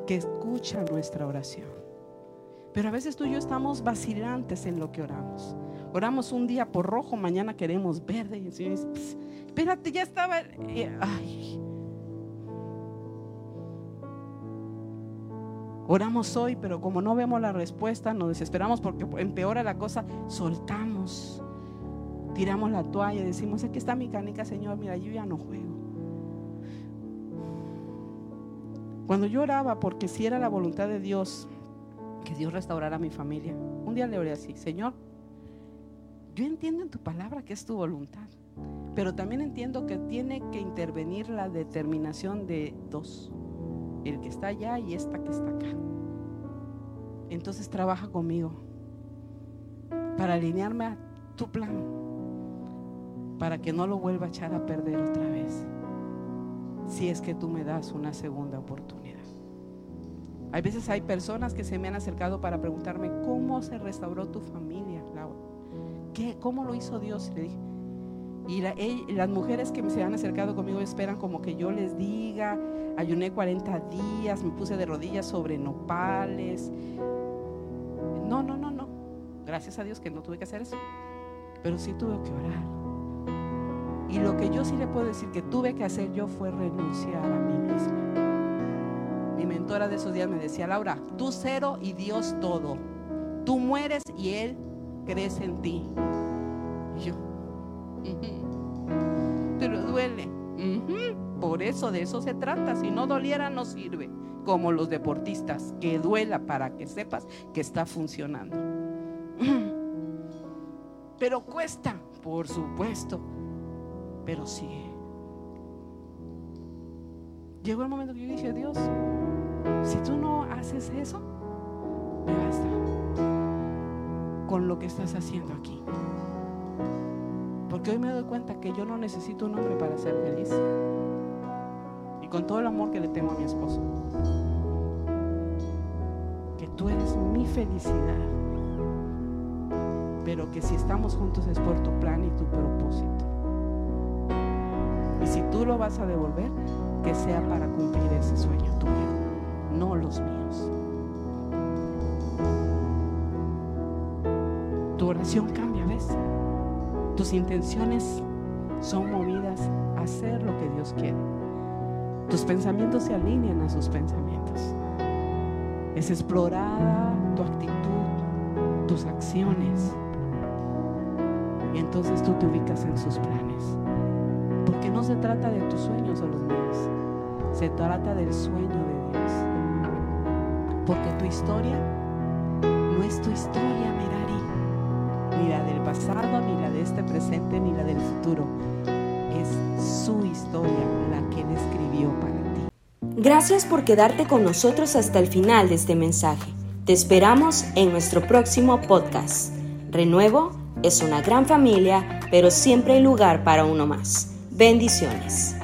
que escucha nuestra oración. Pero a veces tú y yo estamos vacilantes en lo que oramos. Oramos un día por rojo, mañana queremos verde. Y espérate, ya estaba. Eh, ay, Oramos hoy, pero como no vemos la respuesta, nos desesperamos porque empeora la cosa, soltamos, tiramos la toalla y decimos, aquí está mi canica, Señor, mira, yo ya no juego. Cuando yo oraba, porque si era la voluntad de Dios, que Dios restaurara a mi familia, un día le oré así, Señor, yo entiendo en tu palabra que es tu voluntad, pero también entiendo que tiene que intervenir la determinación de dos el que está allá y esta que está acá. Entonces trabaja conmigo para alinearme a tu plan, para que no lo vuelva a echar a perder otra vez, si es que tú me das una segunda oportunidad. Hay veces hay personas que se me han acercado para preguntarme cómo se restauró tu familia, Laura. ¿Qué, ¿Cómo lo hizo Dios? Le dije, y las mujeres que se han acercado conmigo esperan como que yo les diga, ayuné 40 días, me puse de rodillas sobre nopales. No, no, no, no. Gracias a Dios que no tuve que hacer eso. Pero sí tuve que orar. Y lo que yo sí le puedo decir que tuve que hacer yo fue renunciar a mí misma. Mi mentora de esos días me decía, Laura, tú cero y Dios todo. Tú mueres y Él crece en ti. Y yo, pero duele. Por eso de eso se trata. Si no doliera, no sirve. Como los deportistas, que duela para que sepas que está funcionando. Pero cuesta, por supuesto. Pero sigue. Llegó el momento que yo dije, Dios, si tú no haces eso, me basta con lo que estás haciendo aquí. Porque hoy me doy cuenta que yo no necesito un hombre para ser feliz. Y con todo el amor que le tengo a mi esposo. Que tú eres mi felicidad. Pero que si estamos juntos es por tu plan y tu propósito. Y si tú lo vas a devolver, que sea para cumplir ese sueño tuyo, no los míos. Tu oración cambia, ¿ves? Tus intenciones son movidas a hacer lo que Dios quiere. Tus pensamientos se alinean a sus pensamientos. Es explorada tu actitud, tus acciones. Y entonces tú te ubicas en sus planes. Porque no se trata de tus sueños o los míos. Se trata del sueño de Dios. Porque tu historia no es tu historia, Merari. Ni la del pasado, ni la de este presente, ni la del futuro. Su historia la que Él escribió para ti. Gracias por quedarte con nosotros hasta el final de este mensaje. Te esperamos en nuestro próximo podcast. Renuevo es una gran familia, pero siempre hay lugar para uno más. Bendiciones.